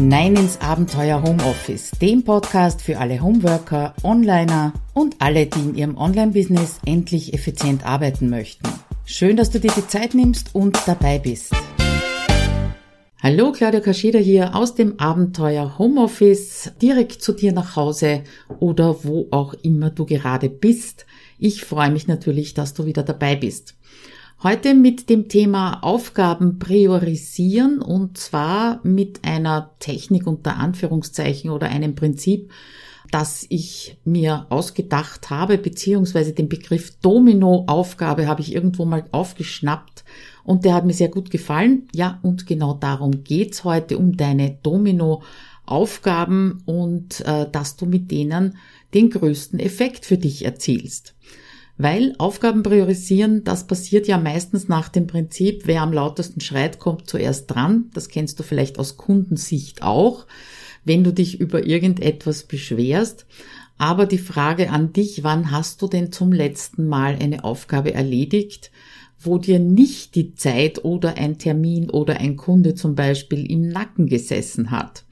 hinein ins Abenteuer Homeoffice, dem Podcast für alle Homeworker, Onliner und alle, die in ihrem Online-Business endlich effizient arbeiten möchten. Schön, dass du dir die Zeit nimmst und dabei bist. Hallo, Claudia Kascheda hier aus dem Abenteuer Homeoffice, direkt zu dir nach Hause oder wo auch immer du gerade bist. Ich freue mich natürlich, dass du wieder dabei bist. Heute mit dem Thema Aufgaben priorisieren und zwar mit einer Technik unter Anführungszeichen oder einem Prinzip, das ich mir ausgedacht habe, beziehungsweise den Begriff Domino-Aufgabe habe ich irgendwo mal aufgeschnappt und der hat mir sehr gut gefallen. Ja, und genau darum geht's heute, um deine Domino-Aufgaben und äh, dass du mit denen den größten Effekt für dich erzielst. Weil Aufgaben priorisieren, das passiert ja meistens nach dem Prinzip, wer am lautesten schreit, kommt zuerst dran. Das kennst du vielleicht aus Kundensicht auch, wenn du dich über irgendetwas beschwerst. Aber die Frage an dich, wann hast du denn zum letzten Mal eine Aufgabe erledigt, wo dir nicht die Zeit oder ein Termin oder ein Kunde zum Beispiel im Nacken gesessen hat?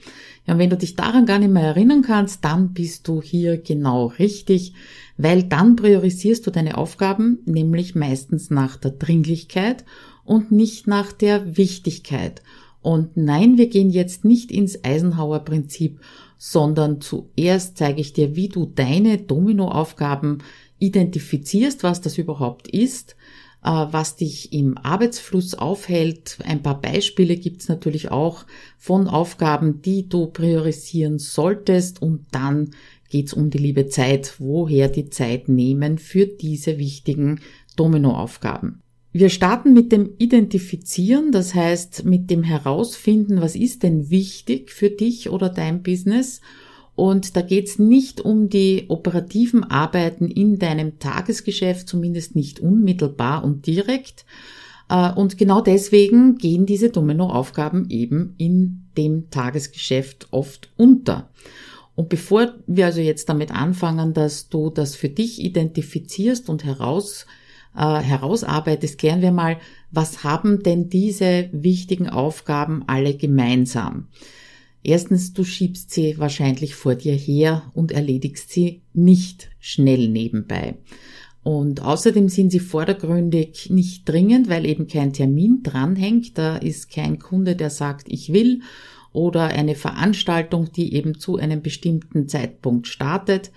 Ja, und wenn du dich daran gar nicht mehr erinnern kannst, dann bist du hier genau richtig weil dann priorisierst du deine Aufgaben nämlich meistens nach der Dringlichkeit und nicht nach der Wichtigkeit. Und nein, wir gehen jetzt nicht ins Eisenhower Prinzip, sondern zuerst zeige ich dir, wie du deine Dominoaufgaben identifizierst, was das überhaupt ist, was dich im Arbeitsfluss aufhält. Ein paar Beispiele gibt's natürlich auch von Aufgaben, die du priorisieren solltest und dann geht es um die liebe Zeit, woher die Zeit nehmen für diese wichtigen Dominoaufgaben. Wir starten mit dem Identifizieren, das heißt mit dem Herausfinden, was ist denn wichtig für dich oder dein Business. Und da geht es nicht um die operativen Arbeiten in deinem Tagesgeschäft, zumindest nicht unmittelbar und direkt. Äh, und genau deswegen gehen diese Dominoaufgaben eben in dem Tagesgeschäft oft unter. Und bevor wir also jetzt damit anfangen, dass du das für dich identifizierst und heraus, äh, herausarbeitest, klären wir mal, was haben denn diese wichtigen Aufgaben alle gemeinsam? Erstens, du schiebst sie wahrscheinlich vor dir her und erledigst sie nicht schnell nebenbei. Und außerdem sind sie vordergründig nicht dringend, weil eben kein Termin dranhängt. Da ist kein Kunde, der sagt, ich will oder eine Veranstaltung, die eben zu einem bestimmten Zeitpunkt startet.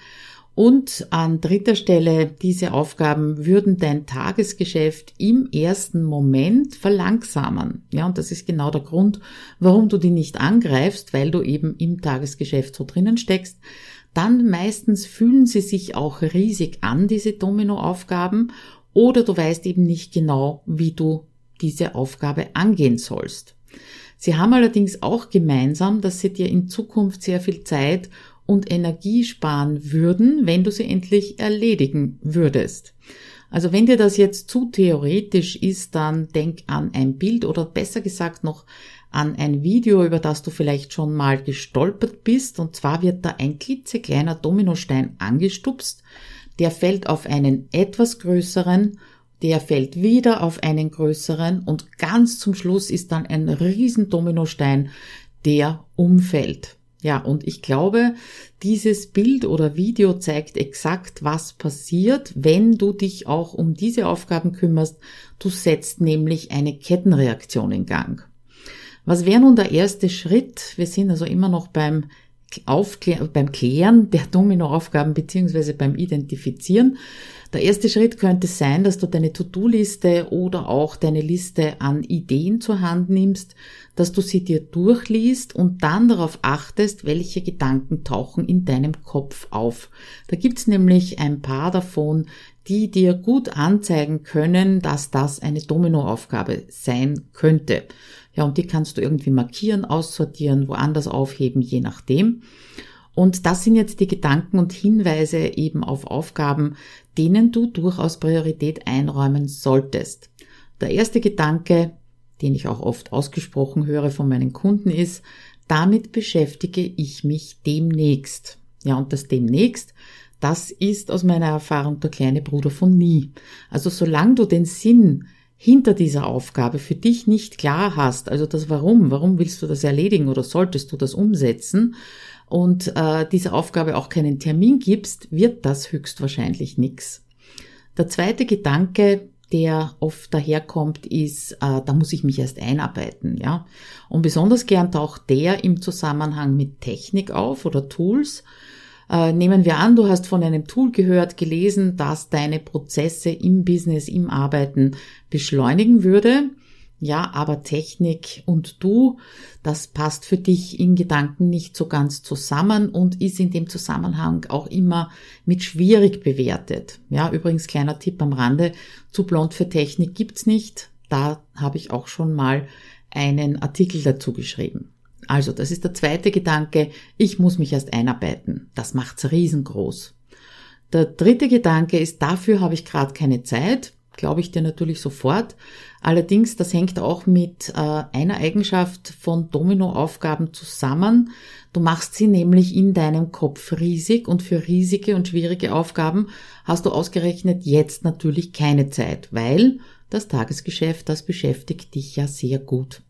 Und an dritter Stelle, diese Aufgaben würden dein Tagesgeschäft im ersten Moment verlangsamen. Ja, und das ist genau der Grund, warum du die nicht angreifst, weil du eben im Tagesgeschäft so drinnen steckst. Dann meistens fühlen sie sich auch riesig an, diese Dominoaufgaben, oder du weißt eben nicht genau, wie du diese Aufgabe angehen sollst. Sie haben allerdings auch gemeinsam, dass sie dir in Zukunft sehr viel Zeit und Energie sparen würden, wenn du sie endlich erledigen würdest. Also wenn dir das jetzt zu theoretisch ist, dann denk an ein Bild oder besser gesagt noch an ein Video, über das du vielleicht schon mal gestolpert bist. Und zwar wird da ein klitzekleiner Dominostein angestupst. Der fällt auf einen etwas größeren der fällt wieder auf einen größeren und ganz zum Schluss ist dann ein riesen Dominostein, der umfällt. Ja, und ich glaube, dieses Bild oder Video zeigt exakt, was passiert, wenn du dich auch um diese Aufgaben kümmerst. Du setzt nämlich eine Kettenreaktion in Gang. Was wäre nun der erste Schritt? Wir sind also immer noch beim Aufklär beim Klären der Dominoaufgaben beziehungsweise beim Identifizieren. Der erste Schritt könnte sein, dass du deine To-Do-Liste oder auch deine Liste an Ideen zur Hand nimmst, dass du sie dir durchliest und dann darauf achtest, welche Gedanken tauchen in deinem Kopf auf. Da gibt's nämlich ein paar davon, die dir gut anzeigen können, dass das eine Dominoaufgabe sein könnte. Ja, und die kannst du irgendwie markieren, aussortieren, woanders aufheben, je nachdem. Und das sind jetzt die Gedanken und Hinweise eben auf Aufgaben, denen du durchaus Priorität einräumen solltest. Der erste Gedanke, den ich auch oft ausgesprochen höre von meinen Kunden ist, damit beschäftige ich mich demnächst. Ja, und das demnächst, das ist aus meiner Erfahrung der kleine Bruder von nie. Also solange du den Sinn hinter dieser Aufgabe für dich nicht klar hast, also das Warum, warum willst du das erledigen oder solltest du das umsetzen und äh, dieser Aufgabe auch keinen Termin gibst, wird das höchstwahrscheinlich nix. Der zweite Gedanke, der oft daherkommt, ist, äh, da muss ich mich erst einarbeiten, ja. Und besonders gern taucht der im Zusammenhang mit Technik auf oder Tools. Äh, nehmen wir an, du hast von einem Tool gehört, gelesen, das deine Prozesse im Business, im Arbeiten beschleunigen würde. Ja, aber Technik und du, das passt für dich in Gedanken nicht so ganz zusammen und ist in dem Zusammenhang auch immer mit schwierig bewertet. Ja, übrigens kleiner Tipp am Rande, zu blond für Technik gibt's nicht. Da habe ich auch schon mal einen Artikel dazu geschrieben. Also, das ist der zweite Gedanke, ich muss mich erst einarbeiten. Das macht's riesengroß. Der dritte Gedanke ist, dafür habe ich gerade keine Zeit glaube ich dir natürlich sofort. Allerdings, das hängt auch mit äh, einer Eigenschaft von Dominoaufgaben zusammen. Du machst sie nämlich in deinem Kopf riesig und für riesige und schwierige Aufgaben hast du ausgerechnet jetzt natürlich keine Zeit, weil das Tagesgeschäft, das beschäftigt dich ja sehr gut.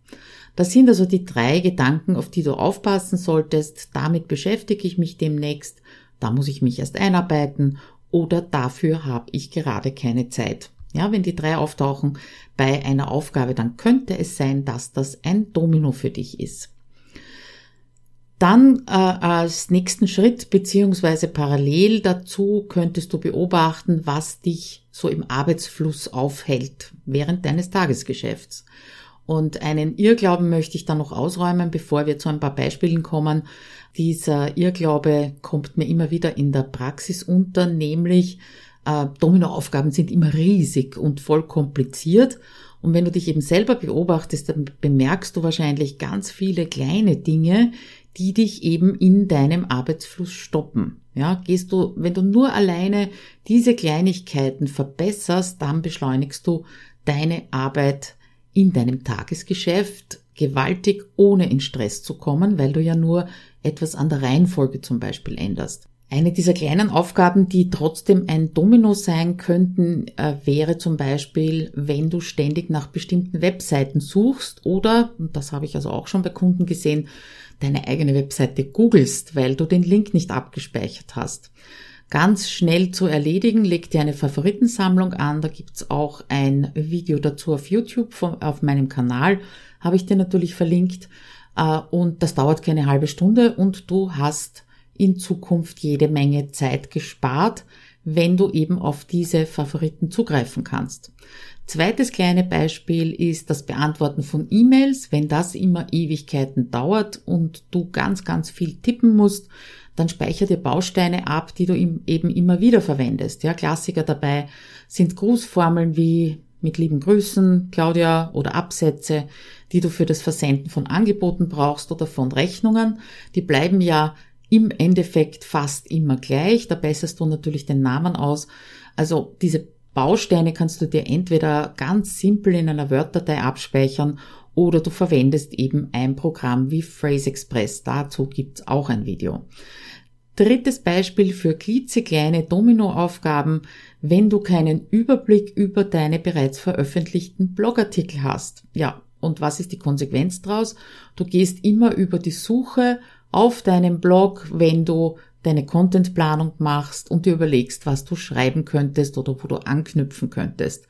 Das sind also die drei Gedanken, auf die du aufpassen solltest. Damit beschäftige ich mich demnächst. Da muss ich mich erst einarbeiten oder dafür habe ich gerade keine Zeit. Ja, wenn die drei auftauchen bei einer Aufgabe, dann könnte es sein, dass das ein Domino für dich ist. Dann äh, als nächsten Schritt beziehungsweise parallel dazu könntest du beobachten, was dich so im Arbeitsfluss aufhält während deines Tagesgeschäfts. Und einen Irrglauben möchte ich dann noch ausräumen, bevor wir zu ein paar Beispielen kommen. Dieser Irrglaube kommt mir immer wieder in der Praxis unter, nämlich äh, Dominoaufgaben sind immer riesig und voll kompliziert. Und wenn du dich eben selber beobachtest, dann bemerkst du wahrscheinlich ganz viele kleine Dinge, die dich eben in deinem Arbeitsfluss stoppen. Ja, gehst du, wenn du nur alleine diese Kleinigkeiten verbesserst, dann beschleunigst du deine Arbeit in deinem Tagesgeschäft gewaltig, ohne in Stress zu kommen, weil du ja nur etwas an der Reihenfolge zum Beispiel änderst. Eine dieser kleinen Aufgaben, die trotzdem ein Domino sein könnten, äh, wäre zum Beispiel, wenn du ständig nach bestimmten Webseiten suchst oder, und das habe ich also auch schon bei Kunden gesehen, deine eigene Webseite googelst, weil du den Link nicht abgespeichert hast. Ganz schnell zu erledigen, leg dir eine Favoritensammlung an, da gibt's auch ein Video dazu auf YouTube, auf meinem Kanal, habe ich dir natürlich verlinkt, äh, und das dauert keine halbe Stunde und du hast in Zukunft jede Menge Zeit gespart, wenn du eben auf diese Favoriten zugreifen kannst. Zweites kleine Beispiel ist das Beantworten von E-Mails. Wenn das immer Ewigkeiten dauert und du ganz, ganz viel tippen musst, dann speicher dir Bausteine ab, die du eben immer wieder verwendest. Ja, Klassiker dabei sind Grußformeln wie mit lieben Grüßen, Claudia, oder Absätze, die du für das Versenden von Angeboten brauchst oder von Rechnungen. Die bleiben ja im Endeffekt fast immer gleich. Da besserst du natürlich den Namen aus. Also diese Bausteine kannst du dir entweder ganz simpel in einer Word-Datei abspeichern oder du verwendest eben ein Programm wie Phrase Express. Dazu gibt's auch ein Video. Drittes Beispiel für klitzekleine Dominoaufgaben, wenn du keinen Überblick über deine bereits veröffentlichten Blogartikel hast. Ja, und was ist die Konsequenz daraus? Du gehst immer über die Suche auf deinem Blog, wenn du deine Contentplanung machst und dir überlegst, was du schreiben könntest oder wo du anknüpfen könntest.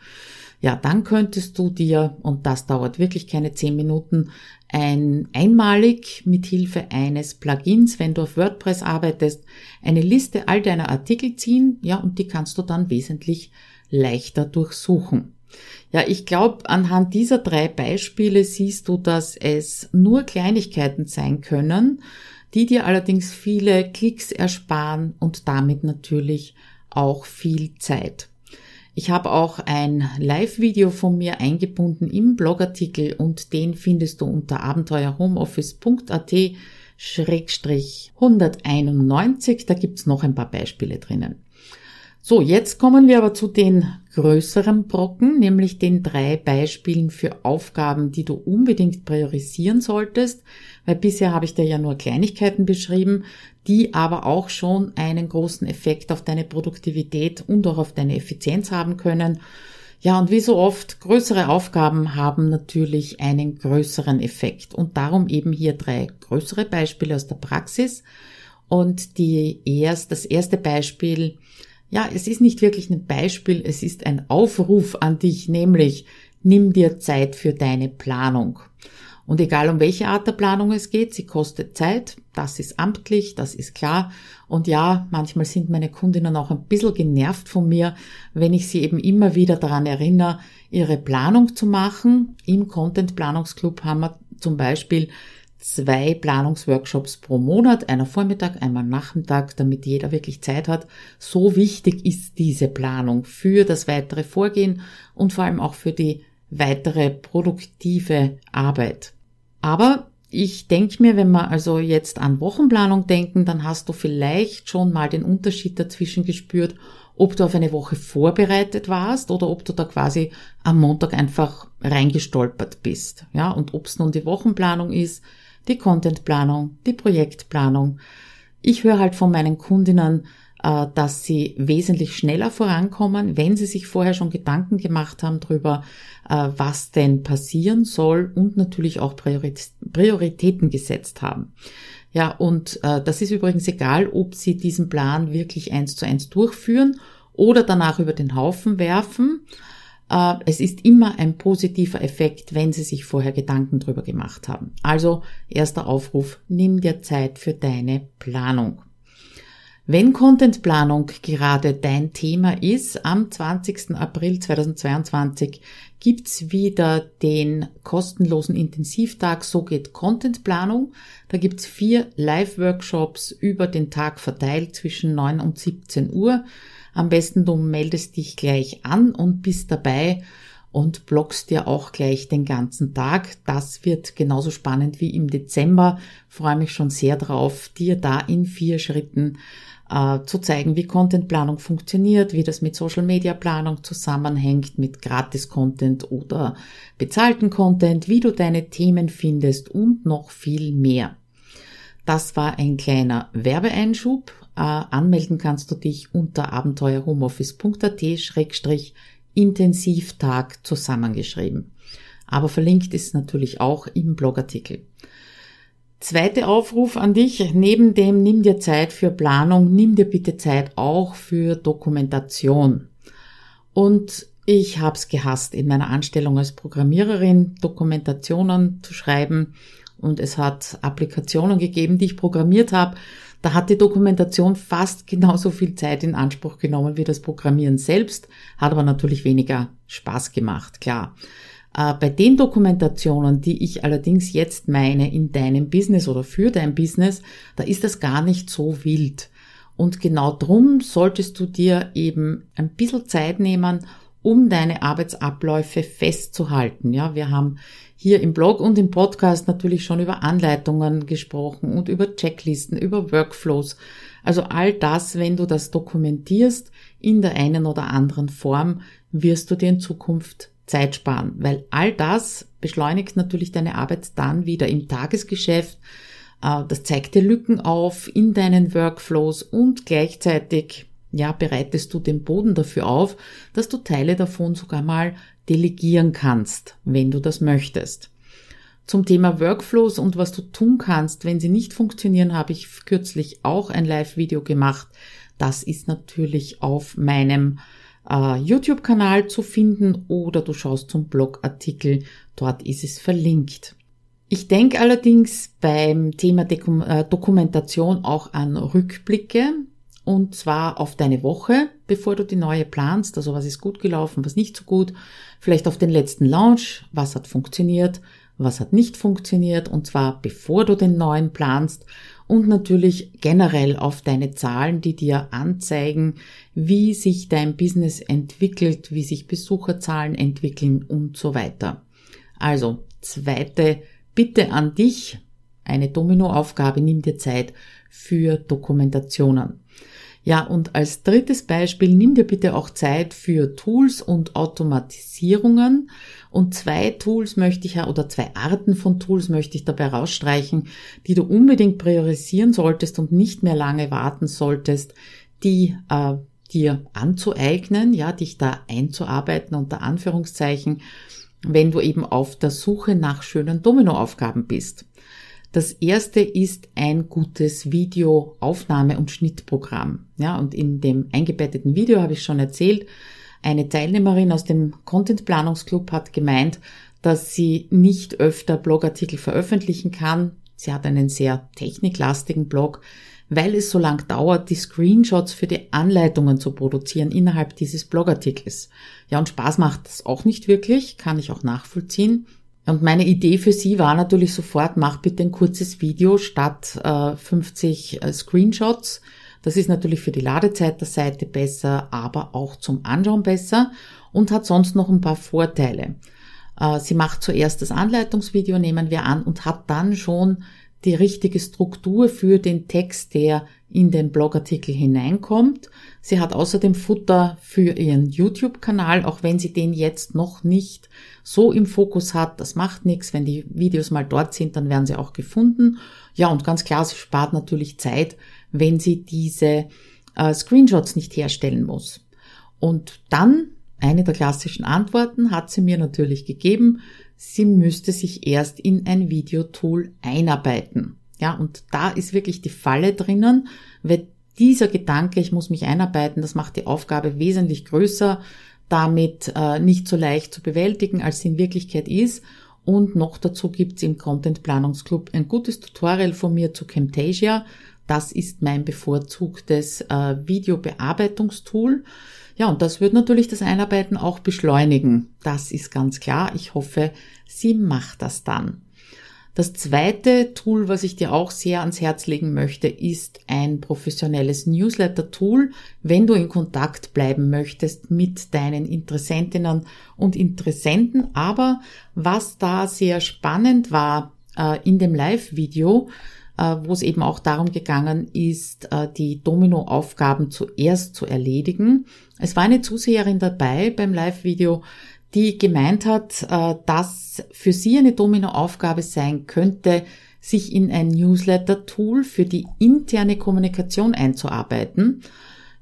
Ja, dann könntest du dir, und das dauert wirklich keine zehn Minuten, ein einmalig mit Hilfe eines Plugins, wenn du auf WordPress arbeitest, eine Liste all deiner Artikel ziehen, ja, und die kannst du dann wesentlich leichter durchsuchen. Ja, ich glaube, anhand dieser drei Beispiele siehst du, dass es nur Kleinigkeiten sein können, die dir allerdings viele Klicks ersparen und damit natürlich auch viel Zeit. Ich habe auch ein Live-Video von mir eingebunden im Blogartikel und den findest du unter abenteuerhomeoffice.at Schrägstrich 191. Da gibt's noch ein paar Beispiele drinnen. So, jetzt kommen wir aber zu den größeren Brocken, nämlich den drei Beispielen für Aufgaben, die du unbedingt priorisieren solltest, weil bisher habe ich dir ja nur Kleinigkeiten beschrieben, die aber auch schon einen großen Effekt auf deine Produktivität und auch auf deine Effizienz haben können. Ja, und wie so oft, größere Aufgaben haben natürlich einen größeren Effekt. Und darum eben hier drei größere Beispiele aus der Praxis. Und die erst, das erste Beispiel, ja, es ist nicht wirklich ein Beispiel, es ist ein Aufruf an dich, nämlich nimm dir Zeit für deine Planung. Und egal um welche Art der Planung es geht, sie kostet Zeit, das ist amtlich, das ist klar. Und ja, manchmal sind meine Kundinnen auch ein bisschen genervt von mir, wenn ich sie eben immer wieder daran erinnere, ihre Planung zu machen. Im Content Planungsclub haben wir zum Beispiel zwei Planungsworkshops pro Monat, einer Vormittag, einmal Nachmittag, damit jeder wirklich Zeit hat. So wichtig ist diese Planung für das weitere Vorgehen und vor allem auch für die weitere produktive Arbeit. Aber ich denke mir, wenn wir also jetzt an Wochenplanung denken, dann hast du vielleicht schon mal den Unterschied dazwischen gespürt, ob du auf eine Woche vorbereitet warst oder ob du da quasi am Montag einfach reingestolpert bist. Ja, und ob es nun die Wochenplanung ist, die Contentplanung, die Projektplanung. Ich höre halt von meinen Kundinnen, äh, dass sie wesentlich schneller vorankommen, wenn sie sich vorher schon Gedanken gemacht haben darüber, äh, was denn passieren soll und natürlich auch Prioritäten gesetzt haben. Ja, und äh, das ist übrigens egal, ob sie diesen Plan wirklich eins zu eins durchführen oder danach über den Haufen werfen. Es ist immer ein positiver Effekt, wenn Sie sich vorher Gedanken drüber gemacht haben. Also erster Aufruf, nimm dir Zeit für deine Planung. Wenn Contentplanung gerade dein Thema ist, am 20. April 2022 gibt's wieder den kostenlosen Intensivtag So geht Contentplanung. Da gibt's vier Live-Workshops über den Tag verteilt zwischen 9 und 17 Uhr. Am besten du meldest dich gleich an und bist dabei und blockst dir auch gleich den ganzen Tag. Das wird genauso spannend wie im Dezember. Freue mich schon sehr drauf, dir da in vier Schritten äh, zu zeigen, wie Contentplanung funktioniert, wie das mit Social Media Planung zusammenhängt, mit Gratis Content oder bezahlten Content, wie du deine Themen findest und noch viel mehr. Das war ein kleiner Werbeeinschub. Äh, anmelden kannst du dich unter abenteuerhomeoffice.at-intensivtag zusammengeschrieben. Aber verlinkt ist natürlich auch im Blogartikel. Zweite Aufruf an dich, neben dem nimm dir Zeit für Planung, nimm dir bitte Zeit auch für Dokumentation. Und ich hab's gehasst, in meiner Anstellung als Programmiererin Dokumentationen zu schreiben. Und es hat Applikationen gegeben, die ich programmiert habe. Da hat die Dokumentation fast genauso viel Zeit in Anspruch genommen wie das Programmieren selbst, hat aber natürlich weniger Spaß gemacht, klar. Äh, bei den Dokumentationen, die ich allerdings jetzt meine in deinem Business oder für dein Business, da ist das gar nicht so wild. Und genau drum solltest du dir eben ein bisschen Zeit nehmen, um deine Arbeitsabläufe festzuhalten. Ja, wir haben hier im Blog und im Podcast natürlich schon über Anleitungen gesprochen und über Checklisten, über Workflows. Also all das, wenn du das dokumentierst in der einen oder anderen Form, wirst du dir in Zukunft Zeit sparen, weil all das beschleunigt natürlich deine Arbeit dann wieder im Tagesgeschäft. Äh, das zeigt dir Lücken auf in deinen Workflows und gleichzeitig ja, bereitest du den Boden dafür auf, dass du Teile davon sogar mal delegieren kannst, wenn du das möchtest. Zum Thema Workflows und was du tun kannst, wenn sie nicht funktionieren, habe ich kürzlich auch ein Live-Video gemacht. Das ist natürlich auf meinem äh, YouTube-Kanal zu finden oder du schaust zum Blogartikel, dort ist es verlinkt. Ich denke allerdings beim Thema Dekum äh, Dokumentation auch an Rückblicke und zwar auf deine Woche, bevor du die neue planst, also was ist gut gelaufen, was nicht so gut, vielleicht auf den letzten Launch, was hat funktioniert, was hat nicht funktioniert. Und zwar bevor du den neuen planst. Und natürlich generell auf deine Zahlen, die dir anzeigen, wie sich dein Business entwickelt, wie sich Besucherzahlen entwickeln und so weiter. Also, zweite Bitte an dich, eine Dominoaufgabe, nimm dir Zeit für Dokumentationen. Ja, und als drittes Beispiel, nimm dir bitte auch Zeit für Tools und Automatisierungen. Und zwei Tools möchte ich, oder zwei Arten von Tools möchte ich dabei rausstreichen, die du unbedingt priorisieren solltest und nicht mehr lange warten solltest, die äh, dir anzueignen, ja, dich da einzuarbeiten unter Anführungszeichen, wenn du eben auf der Suche nach schönen Dominoaufgaben bist. Das erste ist ein gutes Videoaufnahme- und Schnittprogramm. Ja, und in dem eingebetteten Video habe ich schon erzählt, eine Teilnehmerin aus dem Content Planungsclub hat gemeint, dass sie nicht öfter Blogartikel veröffentlichen kann. Sie hat einen sehr techniklastigen Blog, weil es so lang dauert, die Screenshots für die Anleitungen zu produzieren innerhalb dieses Blogartikels. Ja, und Spaß macht das auch nicht wirklich, kann ich auch nachvollziehen. Und meine Idee für sie war natürlich sofort, mach bitte ein kurzes Video statt äh, 50 äh, Screenshots. Das ist natürlich für die Ladezeit der Seite besser, aber auch zum Anschauen besser und hat sonst noch ein paar Vorteile. Äh, sie macht zuerst das Anleitungsvideo, nehmen wir an, und hat dann schon die richtige Struktur für den Text, der in den Blogartikel hineinkommt. Sie hat außerdem Futter für ihren YouTube-Kanal, auch wenn sie den jetzt noch nicht so im Fokus hat. Das macht nichts. Wenn die Videos mal dort sind, dann werden sie auch gefunden. Ja, und ganz klar, sie spart natürlich Zeit, wenn sie diese äh, Screenshots nicht herstellen muss. Und dann, eine der klassischen Antworten hat sie mir natürlich gegeben, sie müsste sich erst in ein Videotool einarbeiten. Ja, und da ist wirklich die Falle drinnen, weil dieser Gedanke, ich muss mich einarbeiten, das macht die Aufgabe wesentlich größer, damit äh, nicht so leicht zu bewältigen, als sie in Wirklichkeit ist. Und noch dazu gibt's im Content Planungsclub ein gutes Tutorial von mir zu Camtasia. Das ist mein bevorzugtes äh, Videobearbeitungstool. Ja, und das wird natürlich das Einarbeiten auch beschleunigen. Das ist ganz klar. Ich hoffe, sie macht das dann. Das zweite Tool, was ich dir auch sehr ans Herz legen möchte, ist ein professionelles Newsletter-Tool, wenn du in Kontakt bleiben möchtest mit deinen Interessentinnen und Interessenten. Aber was da sehr spannend war äh, in dem Live-Video, wo es eben auch darum gegangen ist, äh, die Domino-Aufgaben zuerst zu erledigen. Es war eine Zuseherin dabei beim Live-Video, die gemeint hat, äh, dass für sie eine Domino-Aufgabe sein könnte, sich in ein Newsletter-Tool für die interne Kommunikation einzuarbeiten.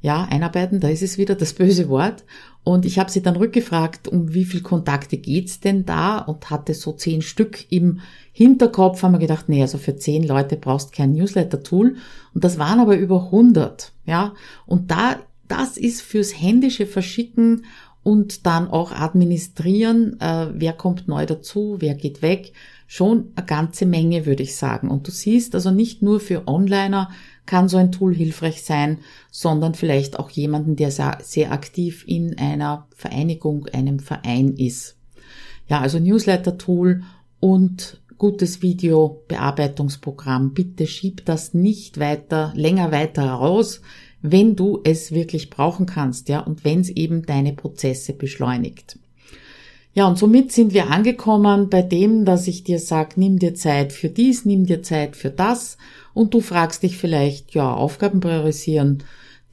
Ja, einarbeiten, da ist es wieder das böse Wort. Und ich habe sie dann rückgefragt, um wie viel Kontakte geht's denn da und hatte so zehn Stück im Hinterkopf, haben wir gedacht, nee, also für zehn Leute brauchst kein Newsletter-Tool. Und das waren aber über 100, ja. Und da, das ist fürs händische Verschicken und dann auch administrieren, äh, wer kommt neu dazu, wer geht weg, schon eine ganze Menge, würde ich sagen. Und du siehst also nicht nur für Onliner kann so ein Tool hilfreich sein, sondern vielleicht auch jemanden, der sehr, aktiv in einer Vereinigung, einem Verein ist. Ja, also Newsletter-Tool und gutes Videobearbeitungsprogramm. Bitte schieb das nicht weiter, länger weiter raus wenn du es wirklich brauchen kannst, ja, und wenn es eben deine Prozesse beschleunigt. Ja, und somit sind wir angekommen bei dem, dass ich dir sage, nimm dir Zeit für dies, nimm dir Zeit für das und du fragst dich vielleicht, ja, Aufgaben priorisieren,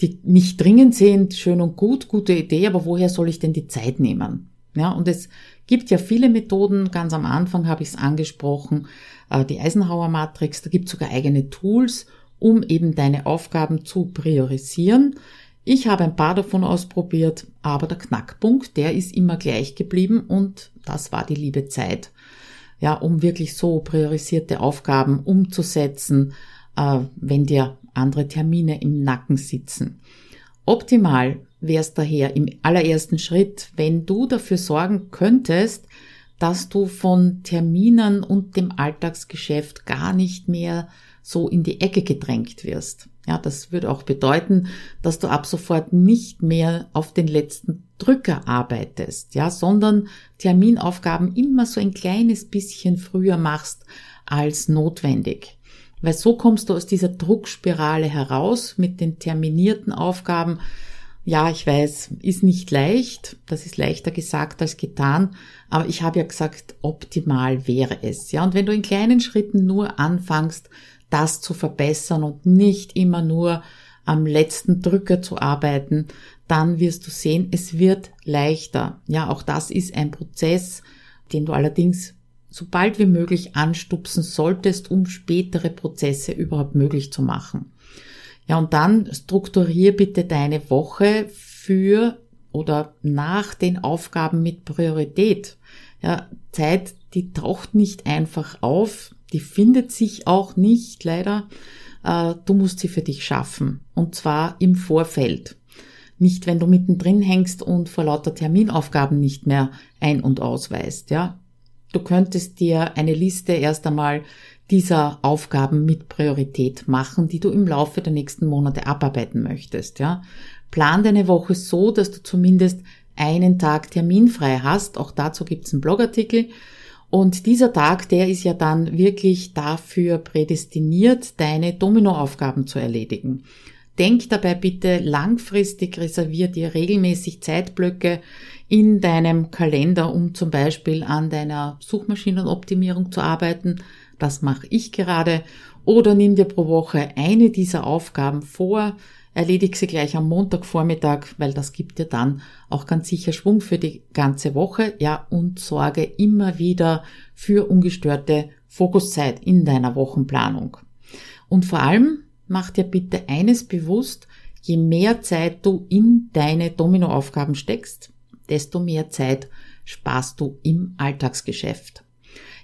die nicht dringend sind, schön und gut, gute Idee, aber woher soll ich denn die Zeit nehmen? Ja, und es gibt ja viele Methoden, ganz am Anfang habe ich es angesprochen, äh, die Eisenhower Matrix, da gibt es sogar eigene Tools um eben deine Aufgaben zu priorisieren. Ich habe ein paar davon ausprobiert, aber der Knackpunkt, der ist immer gleich geblieben und das war die liebe Zeit. Ja, um wirklich so priorisierte Aufgaben umzusetzen, äh, wenn dir andere Termine im Nacken sitzen. Optimal wäre es daher im allerersten Schritt, wenn du dafür sorgen könntest, dass du von Terminen und dem Alltagsgeschäft gar nicht mehr so in die Ecke gedrängt wirst. Ja, das würde auch bedeuten, dass du ab sofort nicht mehr auf den letzten Drücker arbeitest, ja, sondern Terminaufgaben immer so ein kleines bisschen früher machst als notwendig. Weil so kommst du aus dieser Druckspirale heraus mit den terminierten Aufgaben. Ja, ich weiß, ist nicht leicht. Das ist leichter gesagt als getan. Aber ich habe ja gesagt, optimal wäre es. Ja, und wenn du in kleinen Schritten nur anfängst, das zu verbessern und nicht immer nur am letzten Drücker zu arbeiten, dann wirst du sehen, es wird leichter. Ja, auch das ist ein Prozess, den du allerdings so bald wie möglich anstupsen solltest, um spätere Prozesse überhaupt möglich zu machen. Ja, und dann strukturier bitte deine Woche für oder nach den Aufgaben mit Priorität. Ja, Zeit, die taucht nicht einfach auf, die findet sich auch nicht, leider. Äh, du musst sie für dich schaffen. Und zwar im Vorfeld. Nicht, wenn du mittendrin hängst und vor lauter Terminaufgaben nicht mehr ein- und ausweist, ja. Du könntest dir eine Liste erst einmal dieser Aufgaben mit Priorität machen, die du im Laufe der nächsten Monate abarbeiten möchtest, ja. Plan deine Woche so, dass du zumindest einen Tag terminfrei hast. Auch dazu gibt's einen Blogartikel. Und dieser Tag, der ist ja dann wirklich dafür prädestiniert, deine Dominoaufgaben zu erledigen. Denk dabei bitte langfristig, reservier dir regelmäßig Zeitblöcke in deinem Kalender, um zum Beispiel an deiner Suchmaschinenoptimierung zu arbeiten. Das mache ich gerade. Oder nimm dir pro Woche eine dieser Aufgaben vor, erledig sie gleich am Montagvormittag, weil das gibt dir dann auch ganz sicher Schwung für die ganze Woche, ja, und sorge immer wieder für ungestörte Fokuszeit in deiner Wochenplanung. Und vor allem mach dir bitte eines bewusst, je mehr Zeit du in deine Dominoaufgaben steckst, desto mehr Zeit sparst du im Alltagsgeschäft.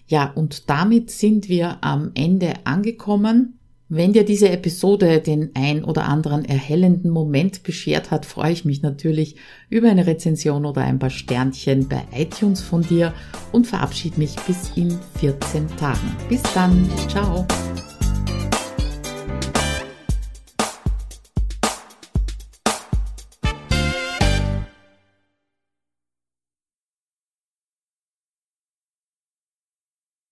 Ja, und damit sind wir am Ende angekommen. Wenn dir diese Episode den ein oder anderen erhellenden Moment beschert hat, freue ich mich natürlich über eine Rezension oder ein paar Sternchen bei iTunes von dir und verabschiede mich bis in 14 Tagen. Bis dann, ciao.